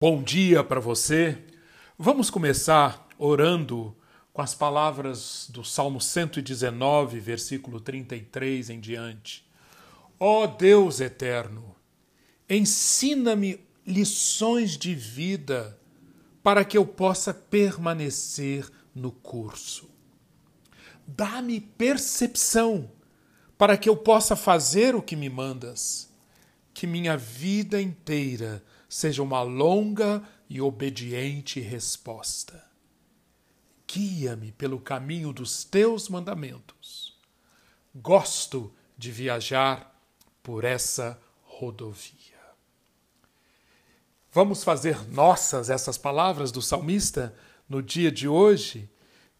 Bom dia para você. Vamos começar orando com as palavras do Salmo 119, versículo 33 em diante. Ó oh Deus eterno, ensina-me lições de vida para que eu possa permanecer no curso. Dá-me percepção para que eu possa fazer o que me mandas. Que minha vida inteira seja uma longa e obediente resposta. Guia-me pelo caminho dos teus mandamentos. Gosto de viajar por essa rodovia. Vamos fazer nossas essas palavras do salmista no dia de hoje?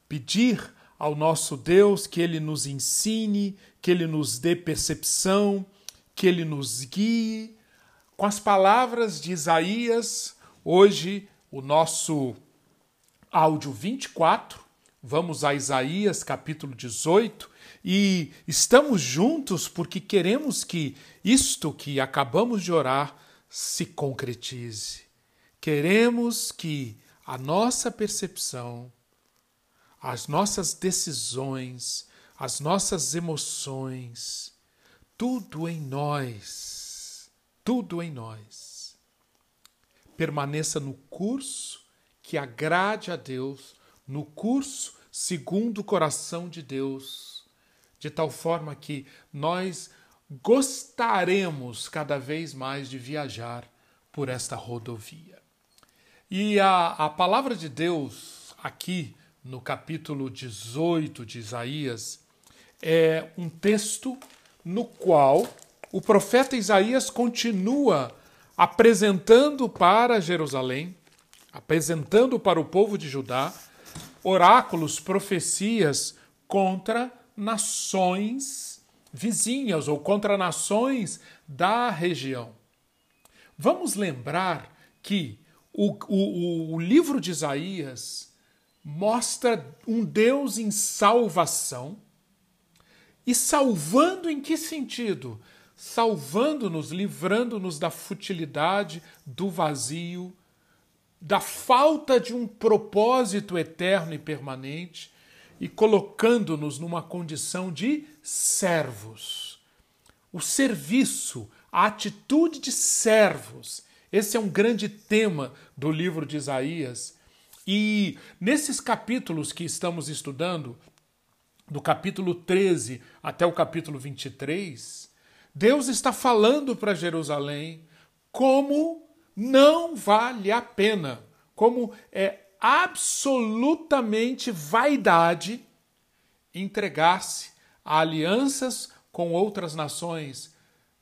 Pedir ao nosso Deus que ele nos ensine, que ele nos dê percepção, que ele nos guie com as palavras de Isaías, hoje o nosso áudio 24, vamos a Isaías capítulo 18 e estamos juntos porque queremos que isto que acabamos de orar se concretize. Queremos que a nossa percepção, as nossas decisões, as nossas emoções, tudo em nós tudo em nós. Permaneça no curso que agrade a Deus, no curso segundo o coração de Deus, de tal forma que nós gostaremos cada vez mais de viajar por esta rodovia. E a, a palavra de Deus, aqui no capítulo 18 de Isaías, é um texto no qual o profeta Isaías continua apresentando para Jerusalém, apresentando para o povo de Judá, oráculos, profecias contra nações vizinhas ou contra nações da região. Vamos lembrar que o, o, o livro de Isaías mostra um Deus em salvação. E salvando em que sentido? Salvando-nos, livrando-nos da futilidade, do vazio, da falta de um propósito eterno e permanente e colocando-nos numa condição de servos. O serviço, a atitude de servos, esse é um grande tema do livro de Isaías. E nesses capítulos que estamos estudando, do capítulo 13 até o capítulo 23, Deus está falando para Jerusalém como não vale a pena, como é absolutamente vaidade entregar-se a alianças com outras nações,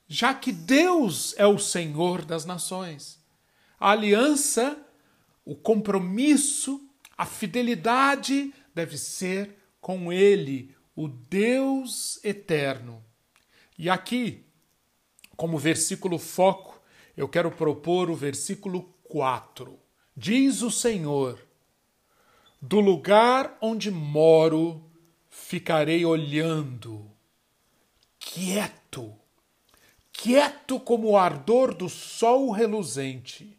já que Deus é o Senhor das nações. A aliança, o compromisso, a fidelidade deve ser com Ele, o Deus eterno. E aqui, como versículo foco, eu quero propor o versículo 4. Diz o Senhor: Do lugar onde moro ficarei olhando, quieto, quieto como o ardor do sol reluzente,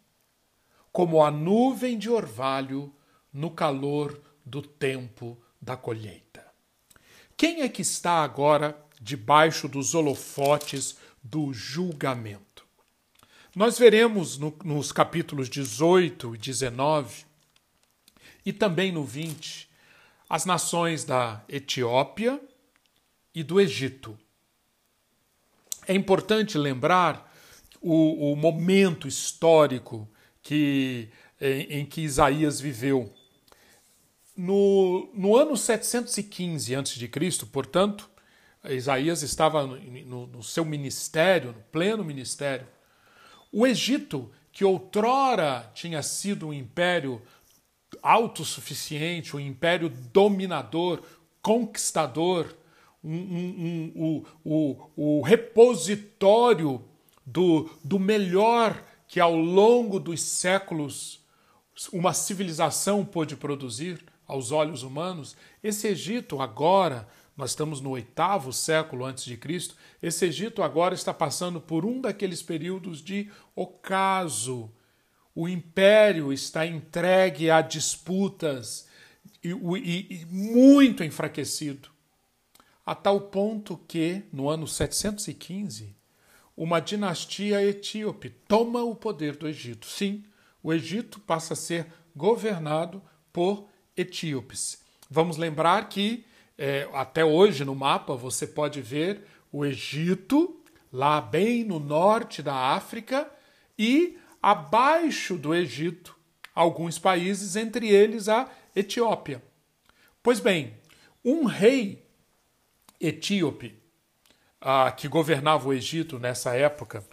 como a nuvem de orvalho no calor do tempo da colheita. Quem é que está agora debaixo dos holofotes do julgamento. Nós veremos no, nos capítulos 18 e 19 e também no 20 as nações da Etiópia e do Egito. É importante lembrar o, o momento histórico que, em, em que Isaías viveu. No, no ano 715 a.C., portanto, Isaías estava no, no, seu ministério, no pleno ministério. O Egito, que outrora tinha sido um império autossuficiente, um império dominador, conquistador, um, um, um, o, o, repositório do, do melhor que ao longo dos séculos uma civilização pôde produzir aos olhos humanos, esse Egito agora nós estamos no oitavo século antes de Cristo. Esse Egito agora está passando por um daqueles períodos de ocaso, o império está entregue a disputas e, e, e muito enfraquecido, a tal ponto que, no ano 715, uma dinastia etíope toma o poder do Egito. Sim, o Egito passa a ser governado por etíopes. Vamos lembrar que é, até hoje no mapa você pode ver o Egito, lá bem no norte da África, e abaixo do Egito, alguns países, entre eles a Etiópia. Pois bem, um rei etíope ah, que governava o Egito nessa época,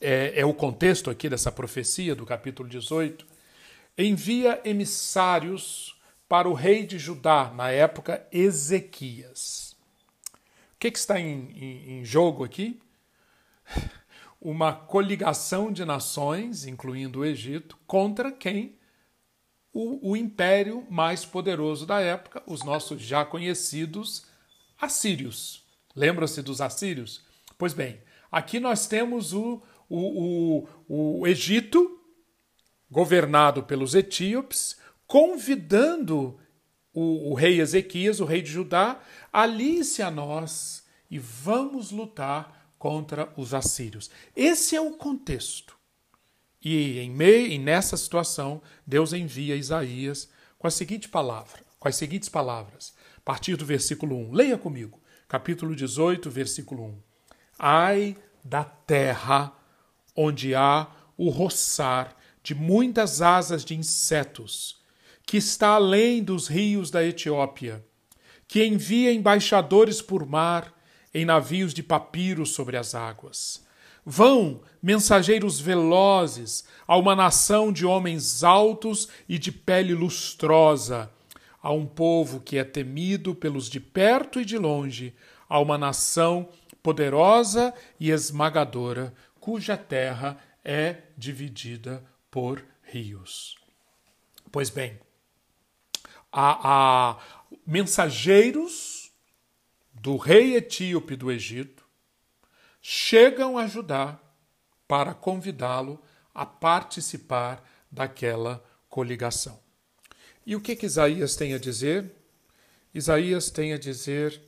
é, é o contexto aqui dessa profecia do capítulo 18, envia emissários para o rei de Judá, na época Ezequias. O que, que está em, em, em jogo aqui? Uma coligação de nações, incluindo o Egito, contra quem? O, o império mais poderoso da época, os nossos já conhecidos assírios. Lembra-se dos assírios? Pois bem, aqui nós temos o, o, o, o Egito, governado pelos etíopes, convidando o, o, rei Ezequias, o rei de Judá, alice a nós e vamos lutar contra os assírios. Esse é o contexto. E em meio e nessa situação, Deus envia Isaías com a seguinte palavra, com as seguintes palavras, a partir do versículo 1. Leia comigo capítulo 18, versículo 1. Ai da terra onde há o roçar de muitas asas de insetos, que está além dos rios da Etiópia, que envia embaixadores por mar em navios de papiro sobre as águas. Vão, mensageiros velozes, a uma nação de homens altos e de pele lustrosa, a um povo que é temido pelos de perto e de longe, a uma nação poderosa e esmagadora, cuja terra é dividida por rios. Pois bem, há, há mensageiros do rei etíope do Egito chegam a Judá para convidá-lo a participar daquela coligação. E o que, que Isaías tem a dizer? Isaías tem a dizer,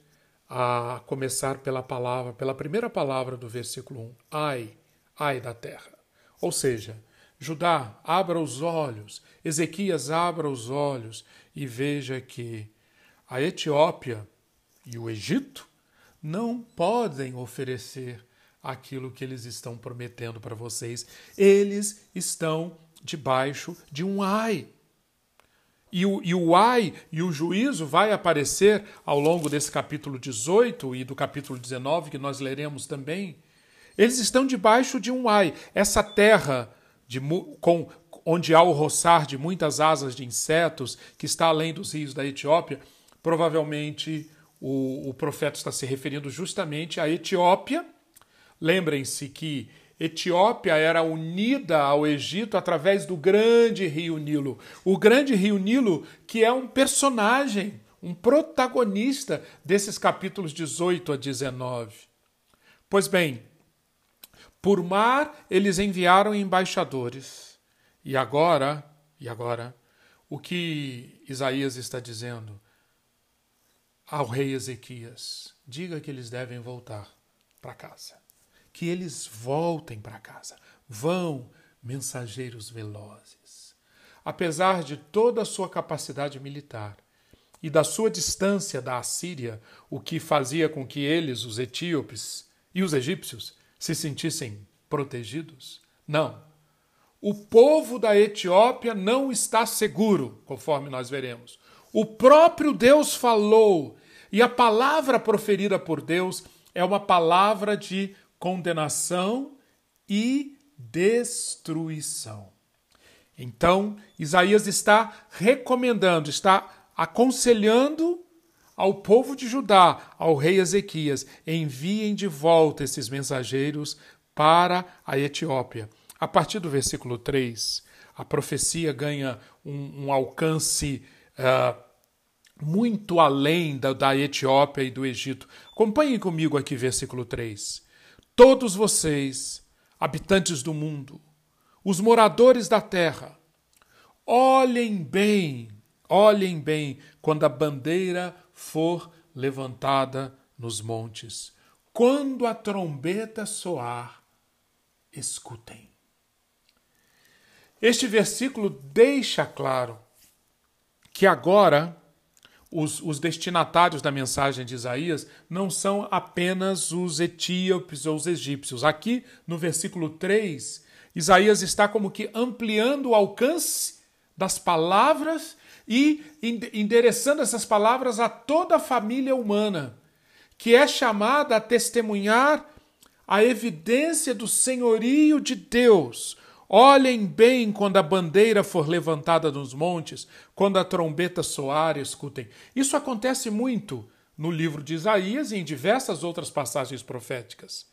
a começar pela palavra, pela primeira palavra do versículo 1, ai, ai da terra. Ou seja, Judá, abra os olhos, Ezequias, abra os olhos e veja que a Etiópia e o Egito não podem oferecer aquilo que eles estão prometendo para vocês. Eles estão debaixo de um ai. E o, e o ai e o juízo vai aparecer ao longo desse capítulo 18 e do capítulo 19, que nós leremos também. Eles estão debaixo de um ai. Essa terra de, com, onde há o roçar de muitas asas de insetos, que está além dos rios da Etiópia, provavelmente o, o profeta está se referindo justamente à Etiópia. Lembrem-se que Etiópia era unida ao Egito através do grande rio Nilo. O grande rio Nilo, que é um personagem, um protagonista desses capítulos 18 a 19. Pois bem, por mar eles enviaram embaixadores. E agora, e agora, o que Isaías está dizendo ao rei Ezequias? Diga que eles devem voltar para casa que eles voltem para casa. Vão, mensageiros velozes. Apesar de toda a sua capacidade militar e da sua distância da Assíria, o que fazia com que eles, os etíopes e os egípcios, se sentissem protegidos? Não. O povo da Etiópia não está seguro, conforme nós veremos. O próprio Deus falou, e a palavra proferida por Deus é uma palavra de condenação e destruição. Então, Isaías está recomendando, está aconselhando ao povo de Judá, ao rei Ezequias, enviem de volta esses mensageiros para a Etiópia. A partir do versículo 3, a profecia ganha um, um alcance uh, muito além da, da Etiópia e do Egito. Acompanhem comigo aqui, versículo 3. Todos vocês, habitantes do mundo, os moradores da terra, olhem bem, olhem bem quando a bandeira for levantada nos montes. Quando a trombeta soar, escutem. Este versículo deixa claro que agora os, os, destinatários da mensagem de Isaías não são apenas os etíopes ou os egípcios. Aqui, no versículo 3, Isaías está como que ampliando o alcance das palavras e endereçando essas palavras a toda a família humana, que é chamada a testemunhar a evidência do senhorio de Deus. Olhem bem quando a bandeira for levantada nos montes, quando a trombeta soar, escutem. Isso acontece muito no livro de Isaías e em diversas outras passagens proféticas.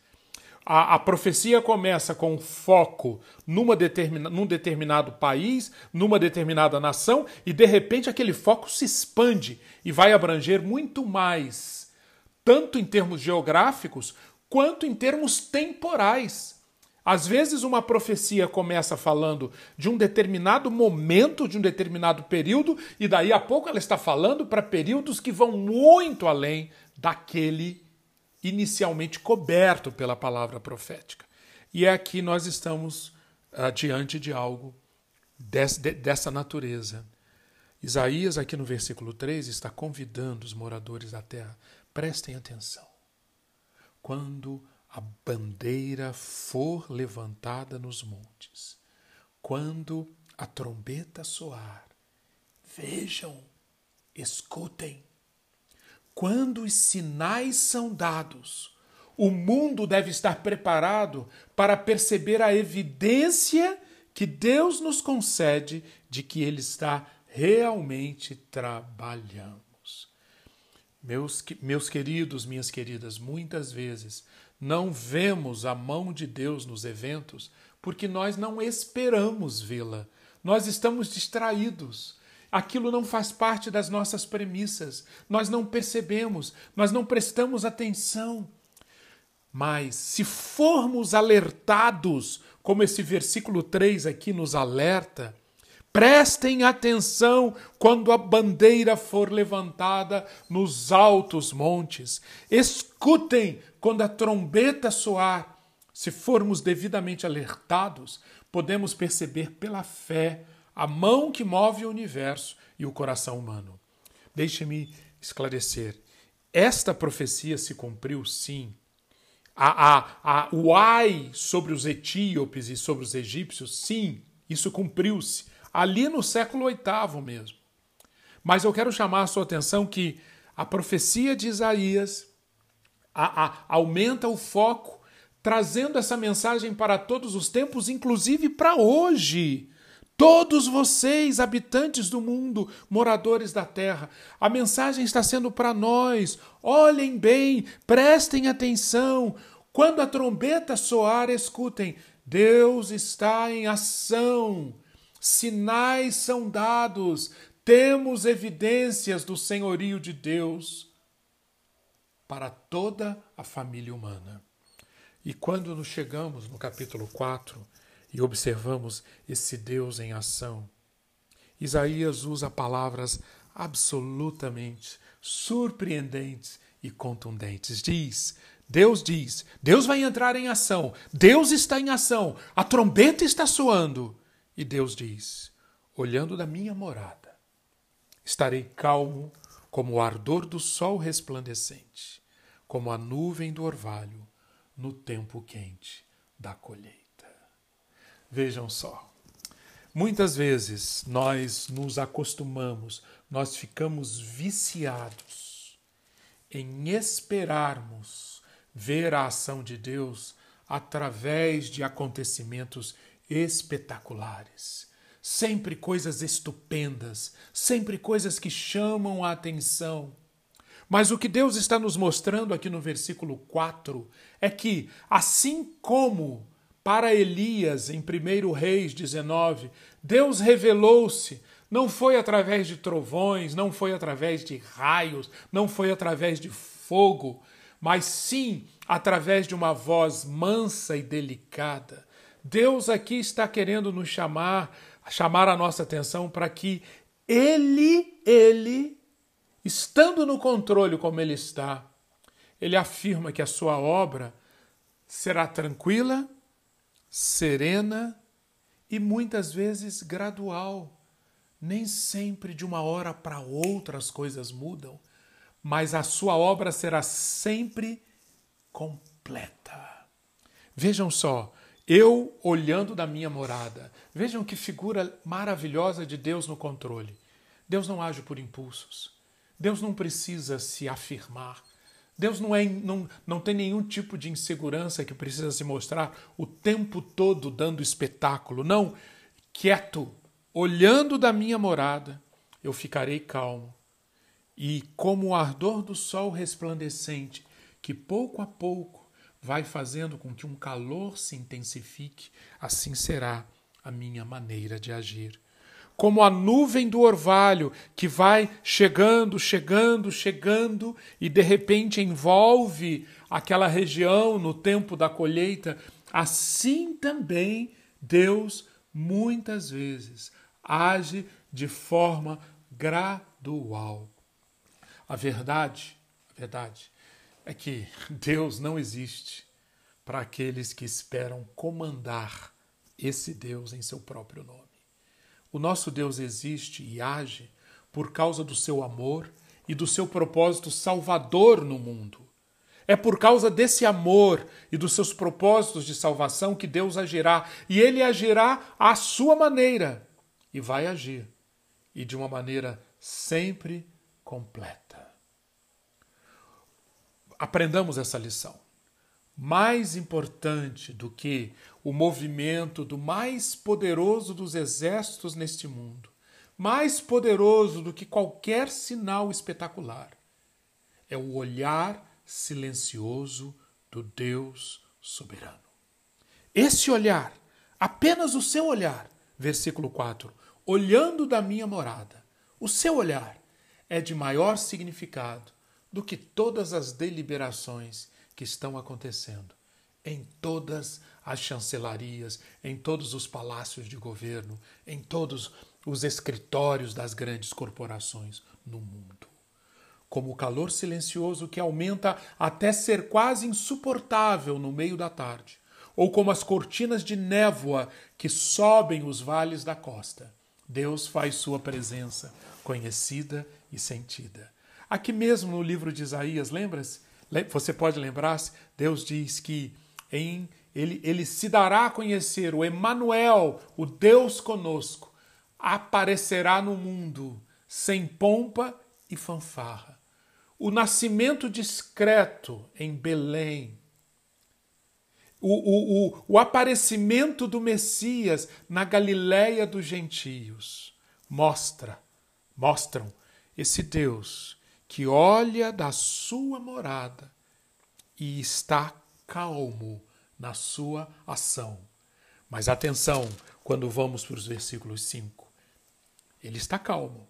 A, a, profecia começa com foco numa determina, num determinado país, numa determinada nação, e de repente aquele foco se expande e vai abranger muito mais, tanto em termos geográficos quanto em termos temporais. Às vezes, uma profecia começa falando de um determinado momento, de um determinado período, e daí a pouco ela está falando para períodos que vão muito além daquele inicialmente coberto pela palavra profética. E é aqui nós estamos uh, diante de algo de, dessa natureza. Isaías, aqui no versículo 3, está convidando os moradores da terra: prestem atenção. Quando a bandeira for levantada nos montes, quando a trombeta soar, vejam, escutem quando os sinais são dados, o mundo deve estar preparado para perceber a evidência que Deus nos concede de que Ele está realmente trabalhando. Meus, meus queridos, minhas queridas, muitas vezes não vemos a mão de Deus nos eventos porque nós não esperamos vê-la. Nós estamos distraídos. Aquilo não faz parte das nossas premissas. Nós não percebemos, nós não prestamos atenção. Mas se formos alertados, como esse versículo 3 aqui nos alerta, prestem atenção quando a bandeira for levantada nos altos montes. Escutem quando a trombeta soar. Se formos devidamente alertados, podemos perceber pela fé a mão que move o universo e o coração humano. Deixe-me esclarecer. Esta profecia se cumpriu sim. A, a, a, o ai sobre os etíopes e sobre os egípcios, sim, isso cumpriu-se. Ali no século VIII mesmo. Mas eu quero chamar a sua atenção que a profecia de Isaías a, aumenta o foco, trazendo essa mensagem para todos os tempos, inclusive para hoje. Todos vocês, habitantes do mundo, moradores da terra, a mensagem está sendo para nós. Olhem bem, prestem atenção. Quando a trombeta soar, escutem: Deus está em ação. Sinais são dados, temos evidências do senhorio de Deus para toda a família humana. E quando nos chegamos no capítulo 4, e observamos esse Deus em ação. Isaías usa palavras absolutamente surpreendentes e contundentes. Diz: Deus diz, Deus vai entrar em ação, Deus está em ação, a trombeta está soando. E Deus diz: olhando da minha morada, estarei calmo como o ardor do sol resplandecente, como a nuvem do orvalho no tempo quente da colheita. Vejam só. Muitas vezes nós nos acostumamos, nós ficamos viciados em esperarmos ver a ação de Deus através de acontecimentos espetaculares. Sempre coisas estupendas, sempre coisas que chamam a atenção. Mas o que Deus está nos mostrando aqui no versículo 4 é que, assim como para Elias, em 1 Reis 19, Deus revelou-se. Não foi através de trovões, não foi através de raios, não foi através de fogo, mas sim através de uma voz mansa e delicada. Deus aqui está querendo nos chamar, chamar a nossa atenção para que Ele, Ele, estando no controle como Ele está, Ele afirma que a sua obra será tranquila, serena e muitas vezes gradual. Nem sempre de uma hora para outra as coisas mudam, mas a sua obra será sempre completa. Vejam só, eu olhando da minha morada, vejam que figura maravilhosa de Deus no controle. Deus não age por impulsos. Deus não precisa se afirmar. Deus não, é, não, não tem nenhum tipo de insegurança que precisa se mostrar o tempo todo dando espetáculo. Não, quieto, olhando da minha morada, eu ficarei calmo. E como o ardor do sol resplandecente, que pouco a pouco vai fazendo com que um calor se intensifique, assim será a minha maneira de agir. Como a nuvem do orvalho que vai chegando, chegando, chegando e de repente envolve aquela região no tempo da colheita, assim também Deus muitas vezes age de forma gradual. A verdade, a verdade é que Deus não existe para aqueles que esperam comandar esse Deus em seu próprio nome. O nosso Deus existe e age por causa do seu amor e do seu propósito salvador no mundo. É por causa desse amor e dos seus propósitos de salvação que Deus agirá, e ele agirá à sua maneira, e vai agir, e de uma maneira sempre completa aprendamos essa lição. Mais importante do que o movimento do mais poderoso dos exércitos neste mundo, mais poderoso do que qualquer sinal espetacular, é o olhar silencioso do Deus soberano. Esse olhar, apenas o seu olhar, versículo 4, olhando da minha morada, o seu olhar é de maior significado do que todas as deliberações que estão acontecendo em todas as chancelarias, em todos os palácios de governo, em todos os escritórios das grandes corporações no mundo. Como o calor silencioso que aumenta até ser quase insuportável no meio da tarde, ou como as cortinas de névoa que sobem os vales da costa, Deus faz sua presença conhecida e sentida Aqui mesmo no livro de Isaías, lembra-se? Você pode lembrar-se? Deus diz que em ele, ele se dará a conhecer, o Emanuel, o Deus conosco, aparecerá no mundo sem pompa e fanfarra. O nascimento discreto em Belém, o, o, o, o aparecimento do Messias na Galiléia dos gentios mostra, mostram esse Deus que olha da sua morada e está calmo na sua ação. Mas atenção, quando vamos para os versículos 5. Ele está calmo,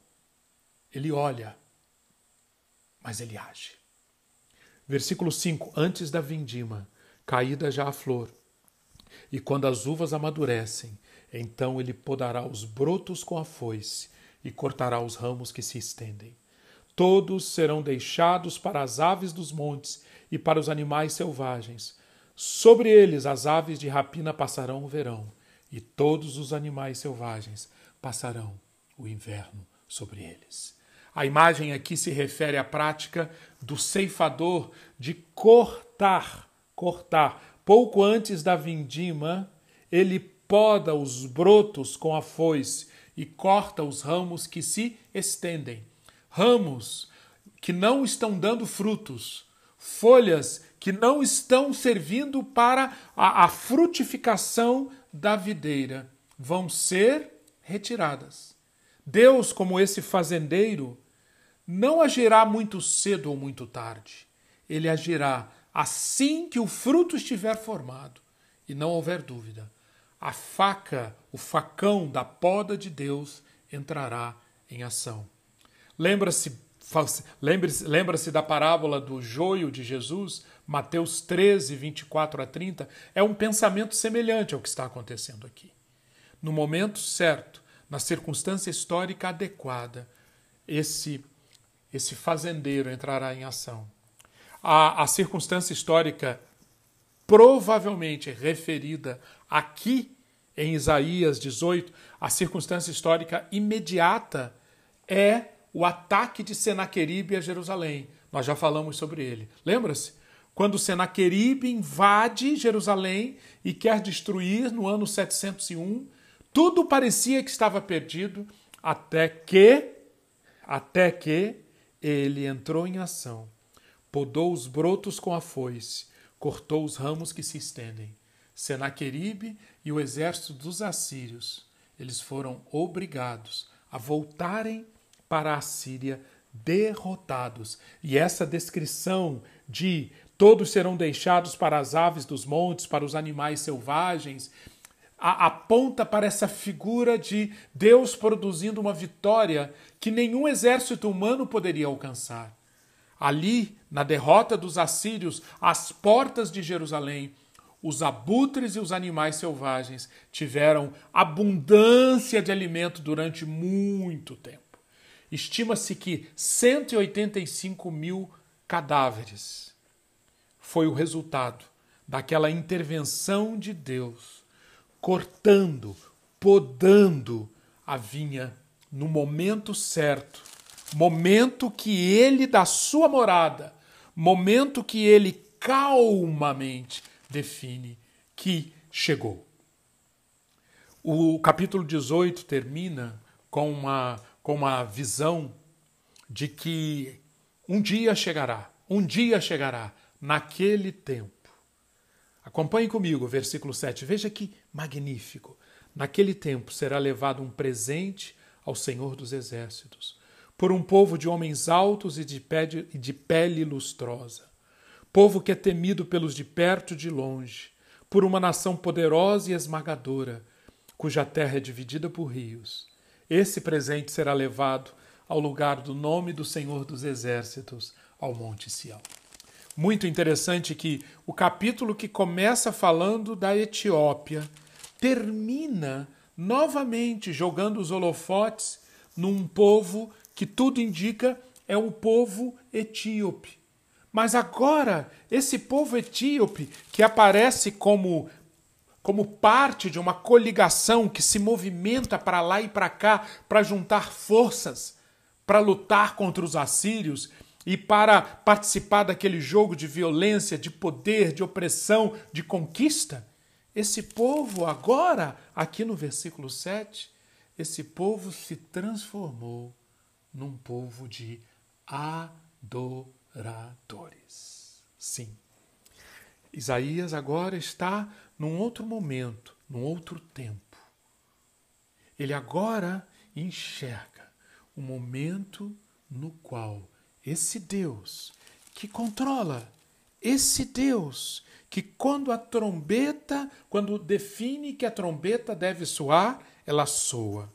ele olha, mas ele age. Versículo 5: Antes da vindima, caída já a flor, e quando as uvas amadurecem, então ele podará os brotos com a foice e cortará os ramos que se estendem. Todos serão deixados para as aves dos montes e para os animais selvagens. Sobre eles as aves de rapina passarão o verão, e todos os animais selvagens passarão o inverno sobre eles. A imagem aqui se refere à prática do ceifador de cortar, cortar. Pouco antes da vindima, ele poda os brotos com a foice e corta os ramos que se estendem ramos que não estão dando frutos, folhas que não estão servindo para a, a frutificação da videira, vão ser retiradas. Deus, como esse fazendeiro, não agirá muito cedo ou muito tarde. Ele agirá assim que o fruto estiver formado e não houver dúvida. A faca, o facão da poda de Deus entrará em ação. Lembra-se Lembra-se lembra da parábola do joio de Jesus, Mateus 13, 24 a 30? É um pensamento semelhante ao que está acontecendo aqui. No momento certo, na circunstância histórica adequada, esse, esse fazendeiro entrará em ação. A, a circunstância histórica provavelmente referida aqui em Isaías 18, a circunstância histórica imediata é o ataque de Senaqueribe a Jerusalém. Nós já falamos sobre ele. Lembra-se? Quando Senaqueribe invade Jerusalém e quer destruir no ano 701, tudo parecia que estava perdido até que até que ele entrou em ação, podou os brotos com a foice, cortou os ramos que se estendem. Senaqueribe e o exército dos assírios, eles foram obrigados a voltarem para a Síria derrotados. E essa descrição de todos serão deixados para as aves dos montes, para os animais selvagens, aponta para essa figura de Deus produzindo uma vitória que nenhum exército humano poderia alcançar. Ali, na derrota dos assírios, às portas de Jerusalém, os abutres e os animais selvagens tiveram abundância de alimento durante muito tempo. Estima-se que 185 mil cadáveres foi o resultado daquela intervenção de Deus, cortando, podando a vinha no momento certo, momento que ele da sua morada, momento que ele calmamente define que chegou. O capítulo 18 termina com uma com uma visão de que um dia chegará, um dia chegará, naquele tempo. Acompanhe comigo o versículo 7, veja que magnífico. Naquele tempo será levado um presente ao Senhor dos Exércitos, por um povo de homens altos e de, de pele lustrosa, povo que é temido pelos de perto e de longe, por uma nação poderosa e esmagadora, cuja terra é dividida por rios esse presente será levado ao lugar do nome do Senhor dos Exércitos, ao Monte Sião. Muito interessante que o capítulo que começa falando da Etiópia termina novamente jogando os holofotes num povo que tudo indica é o povo etíope. Mas agora, esse povo etíope, que aparece como como parte de uma coligação que se movimenta para lá e para cá para juntar forças para lutar contra os assírios e para participar daquele jogo de violência, de poder, de opressão, de conquista. Esse povo, agora, aqui no versículo 7, esse povo se transformou num povo de adoradores. Sim. Isaías agora está num outro momento, num outro tempo. Ele agora enxerga o momento no qual esse Deus que controla, esse Deus que quando a trombeta, quando define que a trombeta deve soar, ela soa.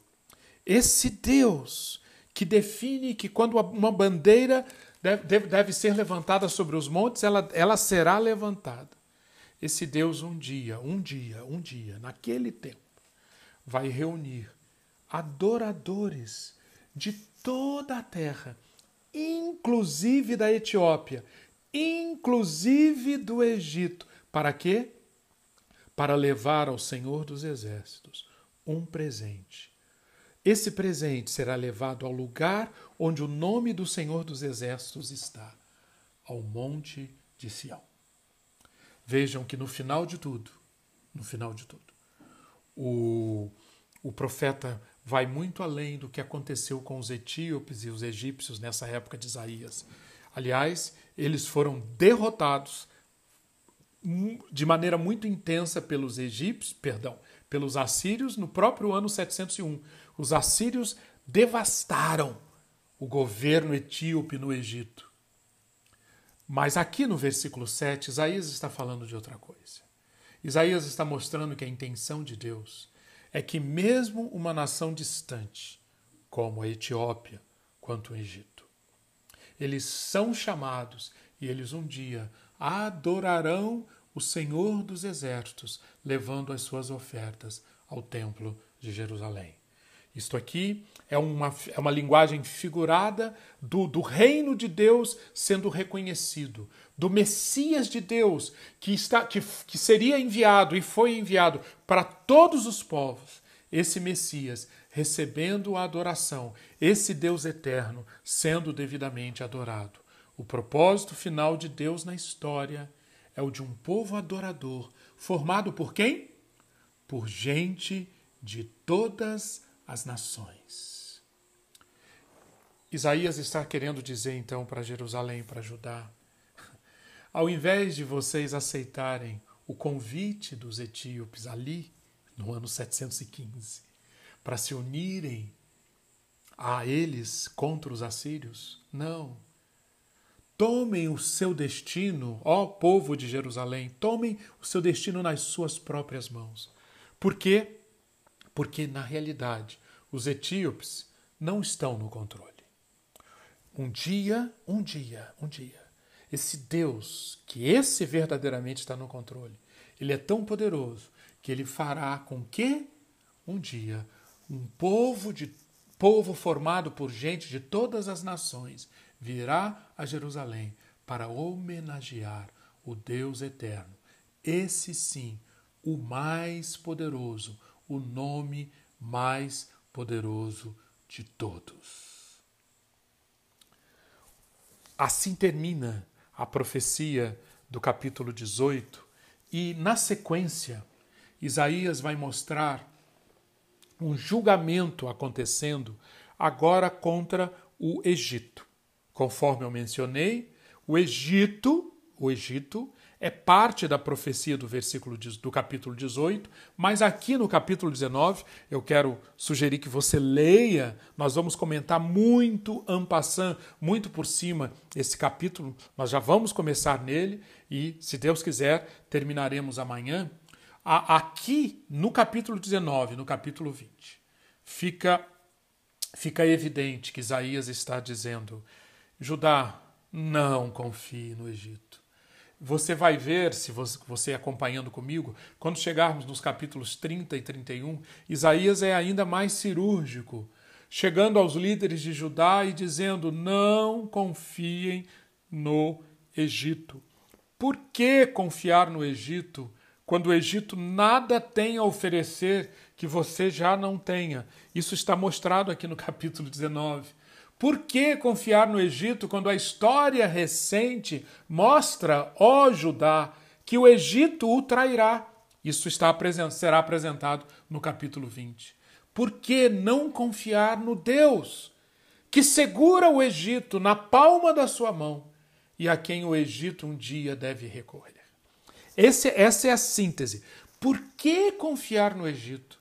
Esse Deus que define que quando uma bandeira deve, deve, ser levantada sobre os montes, ela, ela será levantada. Esse Deus um dia, um dia, um dia, naquele tempo, vai reunir adoradores de toda a terra, inclusive da Etiópia, inclusive do Egito. Para quê? Para levar ao Senhor dos Exércitos um presente. Esse presente será levado ao lugar onde o nome do Senhor dos Exércitos está, ao Monte de Sião. Vejam que no final de tudo, no final de tudo, o, o profeta vai muito além do que aconteceu com os etíopes e os egípcios nessa época de Isaías. Aliás, eles foram derrotados de maneira muito intensa pelos egípcios, perdão, pelos assírios no próprio ano 701. Os assírios devastaram o governo etíope no Egito. Mas aqui no versículo 7, Isaías está falando de outra coisa. Isaías está mostrando que a intenção de Deus é que, mesmo uma nação distante, como a Etiópia, quanto o Egito, eles são chamados e eles um dia adorarão o Senhor dos Exércitos, levando as suas ofertas ao Templo de Jerusalém. Isto aqui é uma, é uma linguagem figurada do, do reino de Deus sendo reconhecido, do Messias de Deus que, está, que, que seria enviado e foi enviado para todos os povos. Esse Messias recebendo a adoração, esse Deus eterno sendo devidamente adorado. O propósito final de Deus na história é o de um povo adorador, formado por quem? Por gente de todas as nações. Isaías está querendo dizer então para Jerusalém, para Judá, ao invés de vocês aceitarem o convite dos etíopes ali, no ano 715, para se unirem a eles contra os assírios, não. Tomem o seu destino, ó povo de Jerusalém, tomem o seu destino nas suas próprias mãos. Por quê? Porque, na realidade, os etíopes não estão no controle. Um dia, um dia, um dia, esse Deus, que esse verdadeiramente está no controle, ele é tão poderoso que ele fará com que um dia um povo de povo formado por gente de todas as nações virá a Jerusalém para homenagear o Deus eterno. Esse sim, o mais poderoso, o nome mais poderoso de todos. Assim termina a profecia do capítulo 18, e na sequência, Isaías vai mostrar um julgamento acontecendo agora contra o Egito. Conforme eu mencionei, o Egito, o Egito é parte da profecia do versículo do capítulo 18, mas aqui no capítulo 19 eu quero sugerir que você leia, nós vamos comentar muito en passant, muito por cima esse capítulo, nós já vamos começar nele e, se Deus quiser, terminaremos amanhã. Aqui no capítulo 19, no capítulo 20, fica fica evidente que Isaías está dizendo: Judá, não confie no Egito. Você vai ver, se você acompanhando comigo, quando chegarmos nos capítulos 30 e 31, Isaías é ainda mais cirúrgico, chegando aos líderes de Judá e dizendo: não confiem no Egito. Por que confiar no Egito quando o Egito nada tem a oferecer que você já não tenha? Isso está mostrado aqui no capítulo 19. Por que confiar no Egito quando a história recente mostra, ó Judá, que o Egito o trairá? Isso está, será apresentado no capítulo 20. Por que não confiar no Deus que segura o Egito na palma da sua mão e a quem o Egito um dia deve recorrer? Esse, essa é a síntese. Por que confiar no Egito?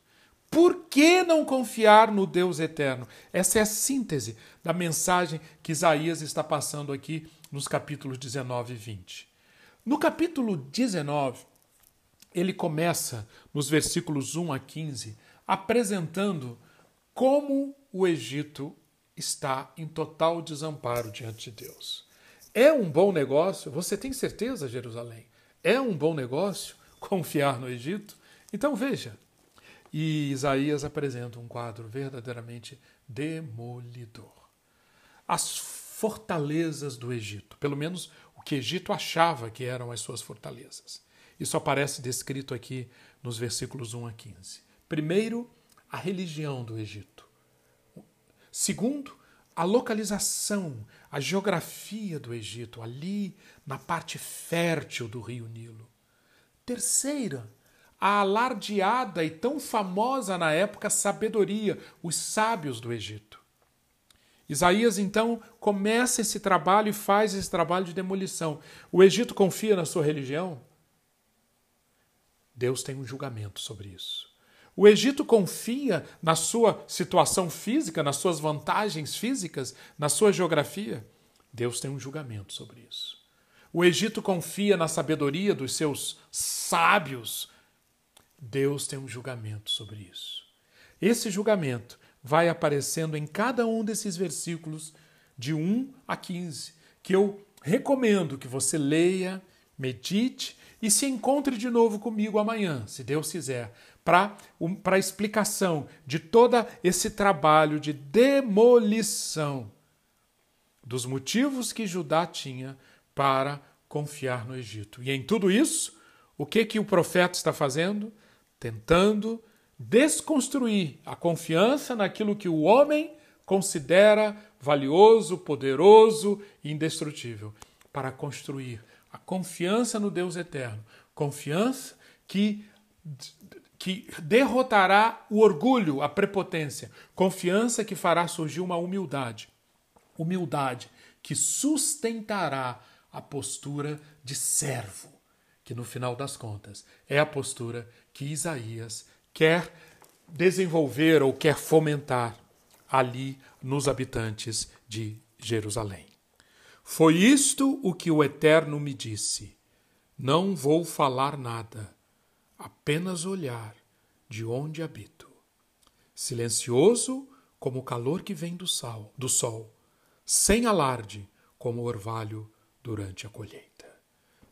Por que não confiar no Deus eterno? Essa é a síntese da mensagem que Isaías está passando aqui nos capítulos 19 e 20. No capítulo 19, ele começa, nos versículos 1 a 15, apresentando como o Egito está em total desamparo diante de Deus. É um bom negócio? Você tem certeza, Jerusalém? É um bom negócio confiar no Egito? Então veja, e Isaías apresenta um quadro verdadeiramente demolidor. As fortalezas do Egito, pelo menos o que Egito achava que eram as suas fortalezas. Isso aparece descrito aqui nos versículos 1 a 15. Primeiro, a religião do Egito. Segundo, a localização, a geografia do Egito, ali na parte fértil do rio Nilo. Terceira, a alardeada e tão famosa na época sabedoria, os sábios do Egito. Isaías então começa esse trabalho e faz esse trabalho de demolição. O Egito confia na sua religião? Deus tem um julgamento sobre isso. O Egito confia na sua situação física, nas suas vantagens físicas, na sua geografia? Deus tem um julgamento sobre isso. O Egito confia na sabedoria dos seus sábios, Deus tem um julgamento sobre isso. Esse julgamento vai aparecendo em cada um desses versículos de 1 a 15, que eu recomendo que você leia, medite e se encontre de novo comigo amanhã, se Deus quiser, para a explicação de todo esse trabalho de demolição dos motivos que Judá tinha para confiar no Egito. E em tudo isso, o que que o profeta está fazendo? Tentando desconstruir a confiança naquilo que o homem considera valioso, poderoso e indestrutível, para construir a confiança no Deus eterno, confiança que que derrotará o orgulho, a prepotência, confiança que fará surgir uma humildade, humildade que sustentará a postura de servo, que no final das contas é a postura que Isaías quer desenvolver ou quer fomentar ali nos habitantes de Jerusalém. Foi isto o que o Eterno me disse: Não vou falar nada, apenas olhar de onde habito. Silencioso como o calor que vem do, sal, do sol, sem alarde como o orvalho durante a colheita.